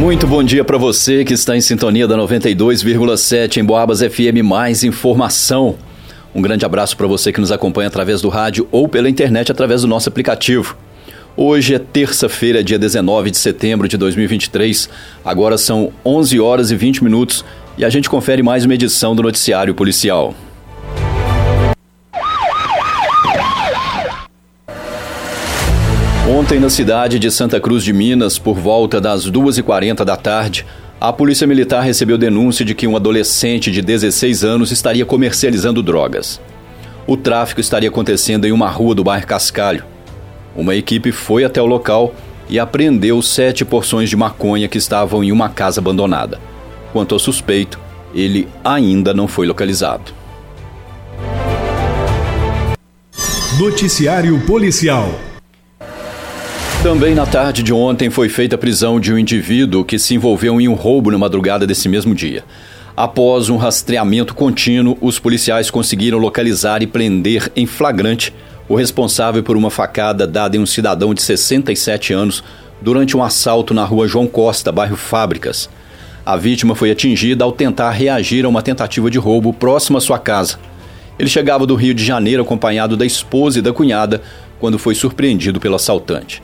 Muito bom dia para você que está em sintonia da 92,7 em Boabas FM. Mais informação. Um grande abraço para você que nos acompanha através do rádio ou pela internet através do nosso aplicativo. Hoje é terça-feira, dia 19 de setembro de 2023. Agora são 11 horas e 20 minutos e a gente confere mais uma edição do Noticiário Policial. Ontem, na cidade de Santa Cruz de Minas, por volta das 2h40 da tarde, a Polícia Militar recebeu denúncia de que um adolescente de 16 anos estaria comercializando drogas. O tráfico estaria acontecendo em uma rua do bairro Cascalho. Uma equipe foi até o local e apreendeu sete porções de maconha que estavam em uma casa abandonada. Quanto ao suspeito, ele ainda não foi localizado. Noticiário Policial também na tarde de ontem foi feita a prisão de um indivíduo que se envolveu em um roubo na madrugada desse mesmo dia. Após um rastreamento contínuo, os policiais conseguiram localizar e prender em flagrante o responsável por uma facada dada em um cidadão de 67 anos durante um assalto na rua João Costa, bairro Fábricas. A vítima foi atingida ao tentar reagir a uma tentativa de roubo próximo à sua casa. Ele chegava do Rio de Janeiro acompanhado da esposa e da cunhada quando foi surpreendido pelo assaltante.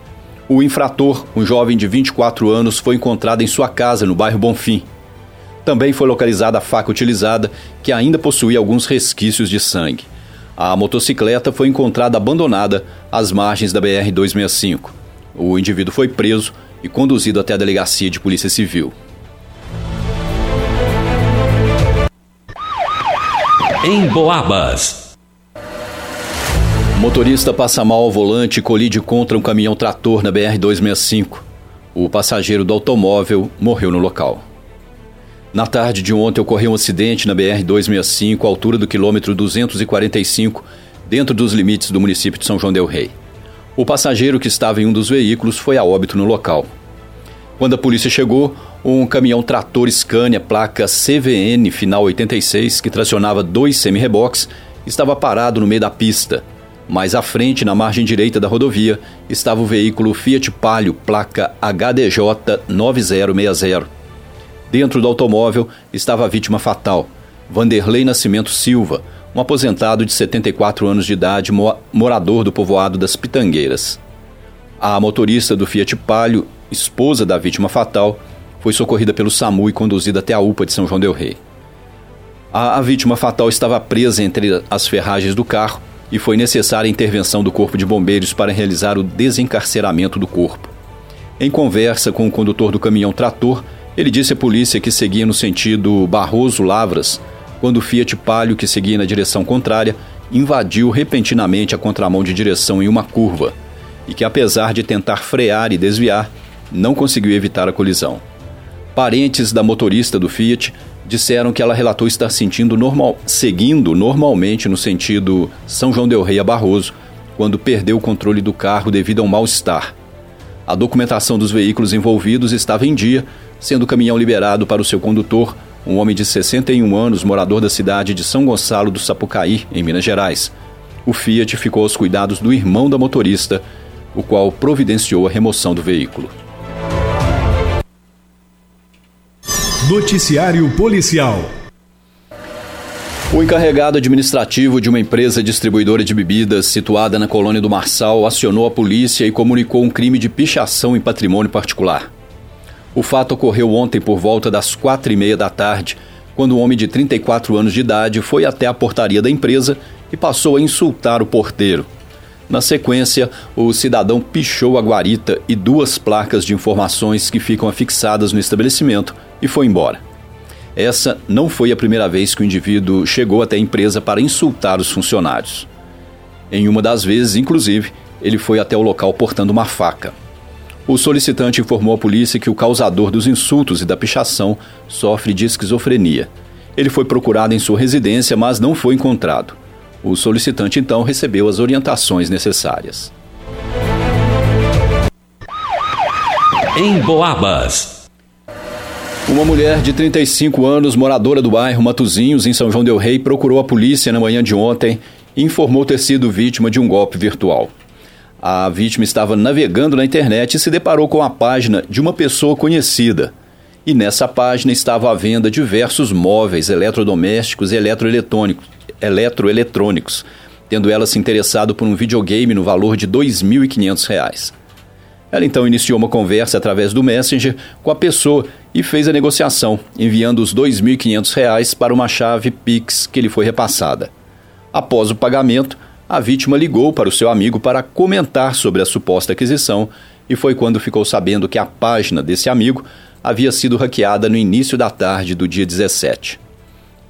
O infrator, um jovem de 24 anos, foi encontrado em sua casa no bairro Bonfim. Também foi localizada a faca utilizada, que ainda possuía alguns resquícios de sangue. A motocicleta foi encontrada abandonada às margens da BR-265. O indivíduo foi preso e conduzido até a delegacia de Polícia Civil. Em Boabas. Motorista passa mal ao volante e colide contra um caminhão trator na BR-265. O passageiro do automóvel morreu no local. Na tarde de ontem ocorreu um acidente na BR-265, à altura do quilômetro 245, dentro dos limites do município de São João del Rei. O passageiro que estava em um dos veículos foi a óbito no local. Quando a polícia chegou, um caminhão trator Scania, placa CVN final 86, que tracionava dois semi-reboques, estava parado no meio da pista mais à frente, na margem direita da rodovia, estava o veículo Fiat Palio, placa HDJ 9060. Dentro do automóvel estava a vítima fatal, Vanderlei Nascimento Silva, um aposentado de 74 anos de idade, morador do povoado das Pitangueiras. A motorista do Fiat Palio, esposa da vítima fatal, foi socorrida pelo SAMU e conduzida até a UPA de São João del Rei. A, a vítima fatal estava presa entre as ferragens do carro e foi necessária a intervenção do Corpo de Bombeiros para realizar o desencarceramento do corpo. Em conversa com o condutor do caminhão trator, ele disse à polícia que seguia no sentido Barroso-Lavras, quando o Fiat Palio, que seguia na direção contrária, invadiu repentinamente a contramão de direção em uma curva e que, apesar de tentar frear e desviar, não conseguiu evitar a colisão. Parentes da motorista do Fiat disseram que ela relatou estar sentindo normal, seguindo normalmente no sentido São João del Rei a Barroso, quando perdeu o controle do carro devido a um mal-estar. A documentação dos veículos envolvidos estava em dia, sendo o caminhão liberado para o seu condutor, um homem de 61 anos, morador da cidade de São Gonçalo do Sapucaí, em Minas Gerais. O Fiat ficou aos cuidados do irmão da motorista, o qual providenciou a remoção do veículo. Noticiário Policial. O encarregado administrativo de uma empresa distribuidora de bebidas situada na colônia do Marçal acionou a polícia e comunicou um crime de pichação em patrimônio particular. O fato ocorreu ontem por volta das quatro e meia da tarde, quando um homem de 34 anos de idade foi até a portaria da empresa e passou a insultar o porteiro. Na sequência, o cidadão pichou a guarita e duas placas de informações que ficam afixadas no estabelecimento e foi embora. Essa não foi a primeira vez que o indivíduo chegou até a empresa para insultar os funcionários. Em uma das vezes, inclusive, ele foi até o local portando uma faca. O solicitante informou à polícia que o causador dos insultos e da pichação sofre de esquizofrenia. Ele foi procurado em sua residência, mas não foi encontrado. O solicitante então recebeu as orientações necessárias. Em Boabas. Uma mulher de 35 anos, moradora do bairro Matuzinhos, em São João Del Rei, procurou a polícia na manhã de ontem e informou ter sido vítima de um golpe virtual. A vítima estava navegando na internet e se deparou com a página de uma pessoa conhecida. e nessa página estava à venda diversos móveis eletrodomésticos e eletroeletrônicos, eletroeletrônicos tendo ela se interessado por um videogame no valor de R$ 2.500. Ela então iniciou uma conversa através do Messenger com a pessoa e fez a negociação, enviando os R$ 2.500 para uma chave Pix que lhe foi repassada. Após o pagamento, a vítima ligou para o seu amigo para comentar sobre a suposta aquisição e foi quando ficou sabendo que a página desse amigo havia sido hackeada no início da tarde do dia 17.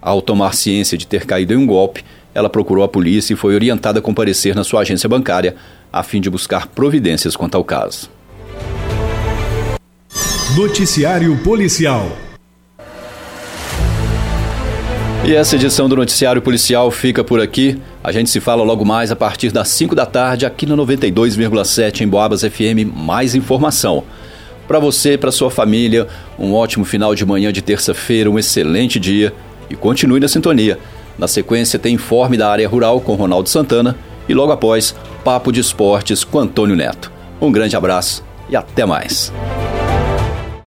Ao tomar ciência de ter caído em um golpe, ela procurou a polícia e foi orientada a comparecer na sua agência bancária a fim de buscar providências quanto ao caso. Noticiário Policial. E essa edição do Noticiário Policial fica por aqui. A gente se fala logo mais a partir das 5 da tarde aqui no 92,7 em Boabas FM. Mais informação. Para você para sua família, um ótimo final de manhã de terça-feira, um excelente dia e continue na sintonia. Na sequência, tem informe da área rural com Ronaldo Santana e logo após, Papo de Esportes com Antônio Neto. Um grande abraço e até mais.